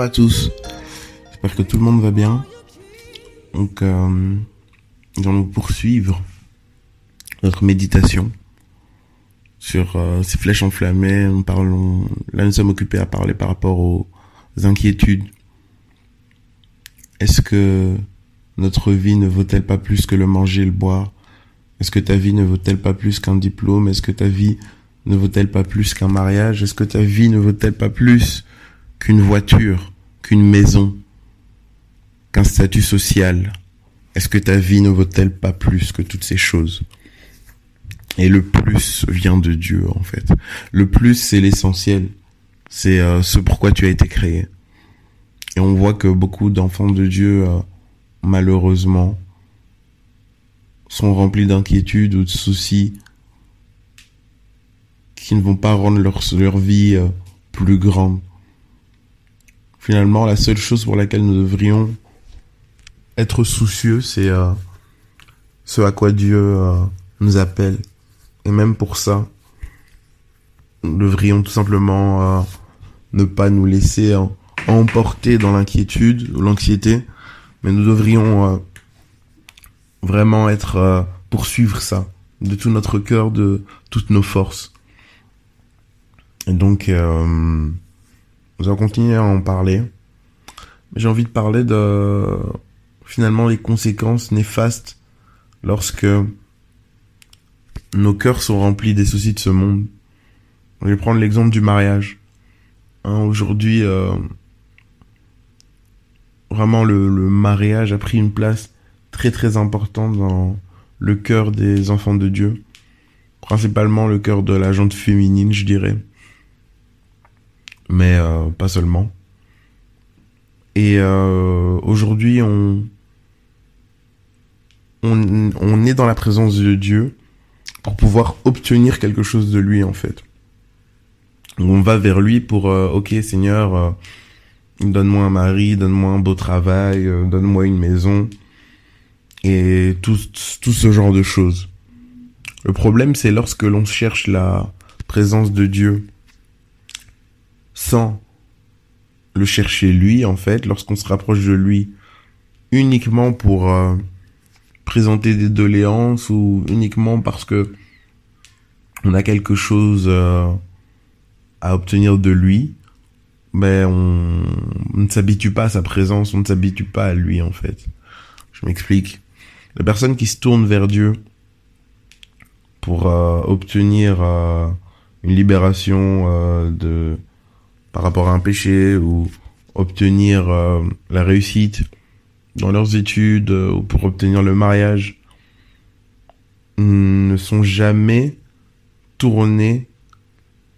À tous. J'espère que tout le monde va bien. Donc, euh, nous allons poursuivre notre méditation sur euh, ces flèches enflammées. Nous parlons, là, nous sommes occupés à parler par rapport aux inquiétudes. Est-ce que notre vie ne vaut-elle pas plus que le manger et le boire? Est-ce que ta vie ne vaut-elle pas plus qu'un diplôme? Est-ce que ta vie ne vaut-elle pas plus qu'un mariage? Est-ce que ta vie ne vaut-elle pas plus qu'une voiture, qu'une maison, qu'un statut social Est-ce que ta vie ne vaut-elle pas plus que toutes ces choses? Et le plus vient de Dieu en fait. Le plus c'est l'essentiel. C'est euh, ce pourquoi tu as été créé. Et on voit que beaucoup d'enfants de Dieu, euh, malheureusement, sont remplis d'inquiétudes ou de soucis qui ne vont pas rendre leur, vie euh, plus grande. Finalement, la seule chose pour laquelle nous devrions être soucieux, c'est euh, ce à quoi Dieu euh, nous appelle. Et même pour ça, nous devrions tout simplement euh, ne pas nous laisser euh, emporter dans l'inquiétude ou l'anxiété, mais nous devrions euh, vraiment être euh, poursuivre ça de tout notre cœur, de toutes nos forces. Et donc, euh, nous allons continuer à en parler. J'ai envie de parler de finalement les conséquences néfastes lorsque nos cœurs sont remplis des soucis de ce monde. Je vais prendre l'exemple du mariage. Hein, Aujourd'hui, euh, vraiment le, le mariage a pris une place très très importante dans le cœur des enfants de Dieu. Principalement le cœur de la jante féminine, je dirais. Mais euh, pas seulement. Et euh, aujourd'hui, on, on, on est dans la présence de Dieu pour pouvoir obtenir quelque chose de lui, en fait. On va vers lui pour, euh, ok Seigneur, euh, donne-moi un mari, donne-moi un beau travail, euh, donne-moi une maison, et tout, tout ce genre de choses. Le problème, c'est lorsque l'on cherche la présence de Dieu sans le chercher lui, en fait, lorsqu'on se rapproche de lui uniquement pour euh, présenter des doléances ou uniquement parce que on a quelque chose euh, à obtenir de lui, mais on, ne s'habitue pas à sa présence, on ne s'habitue pas à lui, en fait. Je m'explique. La personne qui se tourne vers Dieu pour euh, obtenir une libération de par rapport à un péché ou obtenir euh, la réussite dans leurs études euh, ou pour obtenir le mariage mm, ne sont jamais tournés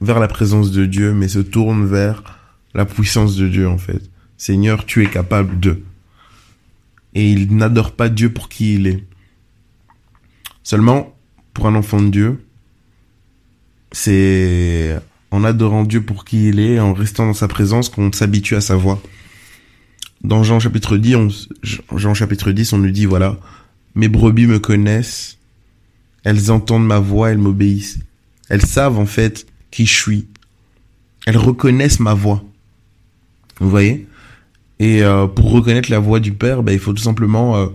vers la présence de Dieu mais se tournent vers la puissance de Dieu en fait. Seigneur, tu es capable de. Et ils n'adorent pas Dieu pour qui il est. Seulement, pour un enfant de Dieu, c'est en adorant Dieu pour qui il est, en restant dans sa présence, qu'on s'habitue à sa voix. Dans Jean chapitre 10, on, Jean chapitre 10, on nous dit, voilà, mes brebis me connaissent, elles entendent ma voix, elles m'obéissent. Elles savent, en fait, qui je suis. Elles reconnaissent ma voix. Vous voyez? Et euh, pour reconnaître la voix du Père, ben, il faut tout simplement euh,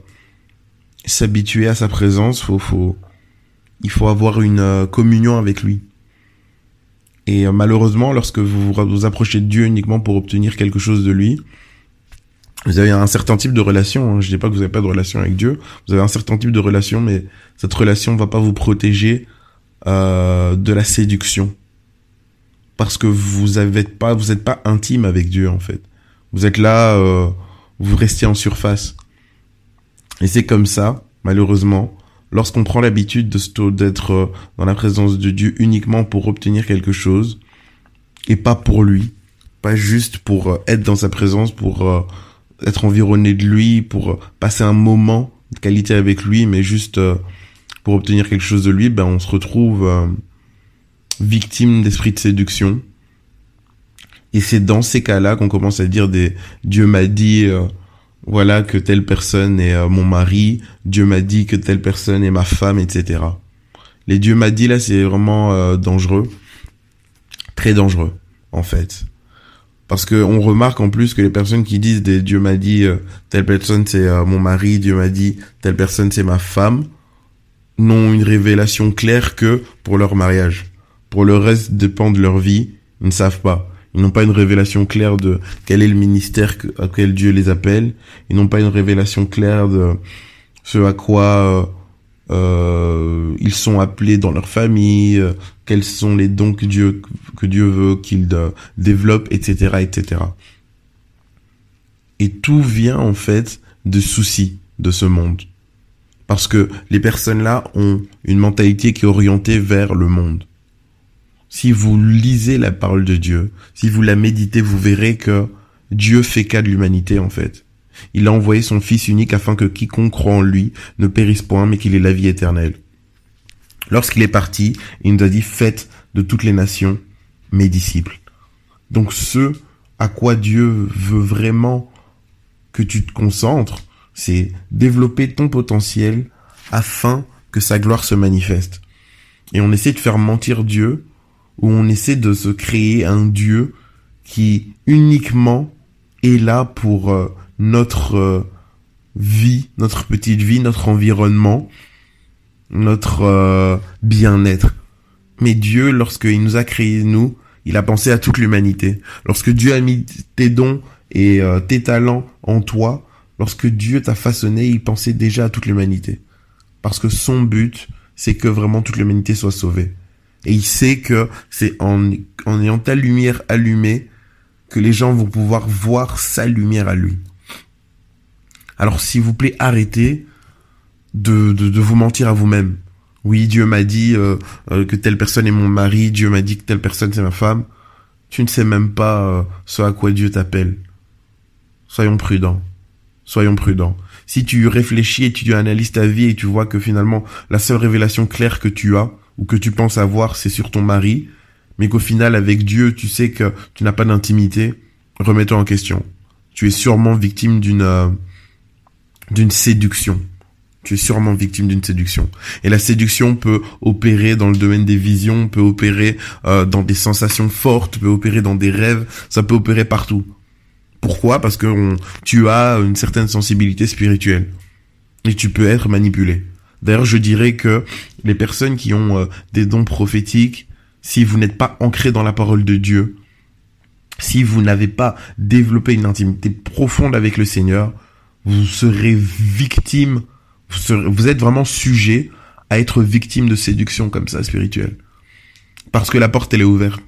s'habituer à sa présence. Faut, faut, il faut avoir une euh, communion avec lui. Et euh, malheureusement, lorsque vous vous approchez de Dieu uniquement pour obtenir quelque chose de lui, vous avez un certain type de relation. Hein. Je dis pas que vous n'avez pas de relation avec Dieu. Vous avez un certain type de relation, mais cette relation va pas vous protéger euh, de la séduction, parce que vous avez pas, vous êtes pas intime avec Dieu en fait. Vous êtes là, euh, vous restez en surface. Et c'est comme ça, malheureusement, lorsqu'on prend l'habitude d'être euh, dans la présence de Dieu uniquement pour obtenir quelque chose et pas pour lui, pas juste pour euh, être dans sa présence, pour euh, être environné de lui, pour passer un moment de qualité avec lui, mais juste pour obtenir quelque chose de lui, ben on se retrouve victime d'esprit de séduction. Et c'est dans ces cas-là qu'on commence à dire des Dieu m'a dit voilà que telle personne est euh, mon mari, Dieu m'a dit que telle personne est ma femme, etc. Les Dieu m'a dit là, c'est vraiment euh, dangereux, très dangereux en fait, parce que on remarque en plus que les personnes qui disent des Dieu m'a dit euh, telle personne c'est mon mari, Dieu m'a dit telle personne c'est ma femme, n'ont une révélation claire que pour leur mariage. Pour le reste dépend de leur vie, ils ne savent pas. Ils n'ont pas une révélation claire de quel est le ministère à quel Dieu les appelle. Ils n'ont pas une révélation claire de ce à quoi euh, euh ils sont appelés dans leur famille, euh, quels sont les dons que Dieu que Dieu veut qu'ils développent, etc., etc. Et tout vient en fait de soucis de ce monde, parce que les personnes là ont une mentalité qui est orientée vers le monde si vous lisez la parole de Dieu, si vous la méditez, vous verrez que Dieu fait cas de l'humanité en fait. Il a envoyé son Fils unique afin que quiconque croit en lui ne périsse point, mais qu'il ait la vie éternelle. Lorsqu'il est parti, il nous a dit, faites de toutes les nations mes disciples. Donc ce à quoi Dieu veut vraiment que tu te concentres, c'est développer ton potentiel afin que sa gloire se manifeste. Et on essaie de faire mentir Dieu où on essaie de se créer un Dieu qui uniquement est là pour euh, notre euh, vie, notre petite vie, notre environnement, notre euh, bien-être. Mais Dieu, lorsqu'il nous a créés, nous, il a pensé à toute l'humanité. Lorsque Dieu a mis tes dons et tes talents en toi, lorsque Dieu t'a façonné, il pensait déjà à toute l'humanité. Parce que son but, c'est que vraiment toute l'humanité soit sauvée. Et il sait que c'est en, ayant ta lumière allumée que les gens vont pouvoir voir sa lumière à lui. Alors s'il vous plaît, arrêtez de, de, vous mentir à vous-même. Oui, Dieu m'a dit euh, euh, que telle personne est mon mari, Dieu m'a dit que telle personne c'est ma femme. Tu ne sais même pas euh, ce à quoi Dieu t'appelle. Soyons prudents. Soyons prudents. Si tu réfléchis et tu analyses ta vie et tu vois que finalement la seule révélation claire que tu as, ou que tu penses avoir, c'est sur ton mari, mais qu'au final, avec Dieu, tu sais que tu n'as pas d'intimité, remets-toi en question. Tu es sûrement victime d'une euh, d'une séduction. Tu es sûrement victime d'une séduction. Et la séduction peut opérer dans le domaine des visions, peut opérer euh, dans des sensations fortes, peut opérer dans des rêves, ça peut opérer partout. Pourquoi? Parce que tu as une certaine sensibilité spirituelle. Et tu peux être manipulé. D'ailleurs, je dirais que les personnes qui ont euh, des dons prophétiques, si vous n'êtes pas ancré dans la parole de Dieu, si vous n'avez pas développé une intimité profonde avec le Seigneur, vous serez victime, vous, êtes vraiment sujet à être victime de séduction comme ça spirituelle. Parce que la porte, elle est ouverte.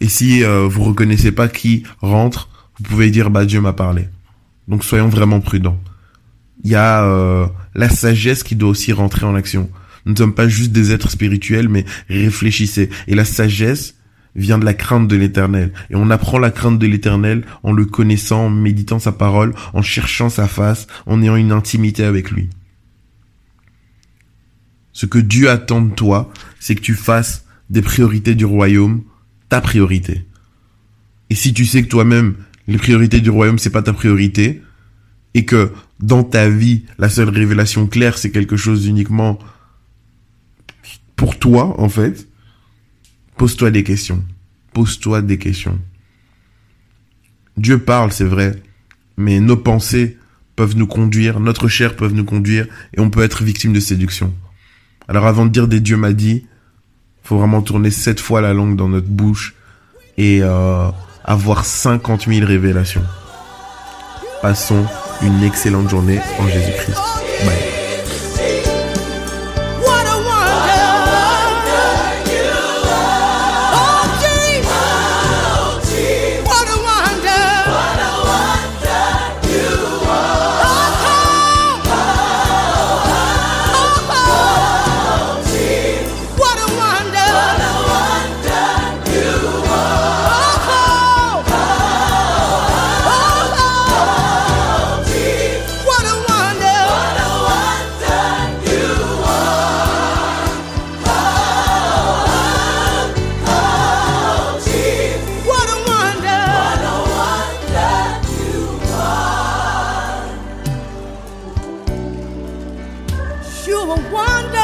Et si euh, vous reconnaissez pas qui rentre, vous pouvez dire, bah Dieu m'a parlé. Donc soyons vraiment prudents il y a euh, la sagesse qui doit aussi rentrer en action. Nous ne sommes pas juste des êtres spirituels, mais réfléchissez. Et la sagesse vient de la crainte de l'éternel. Et on apprend la crainte de l'éternel en le connaissant, en méditant sa parole, en cherchant sa face, en ayant une intimité avec lui. Ce que Dieu attend de toi, c'est que tu fasses des priorités du royaume ta priorité. Et si tu sais que toi-même, les priorités du royaume, c'est pas ta priorité, et que dans ta vie, la seule révélation claire, c'est quelque chose uniquement pour toi, en fait, pose-toi des questions. Pose-toi des questions. Dieu parle, c'est vrai, mais nos pensées peuvent nous conduire, notre chair peut nous conduire, et on peut être victime de séduction. Alors avant de dire des dieux m'a dit, faut vraiment tourner sept fois la langue dans notre bouche et euh, avoir 50 000 révélations. Passons une excellente journée en Jésus-Christ. Bye. A wonder.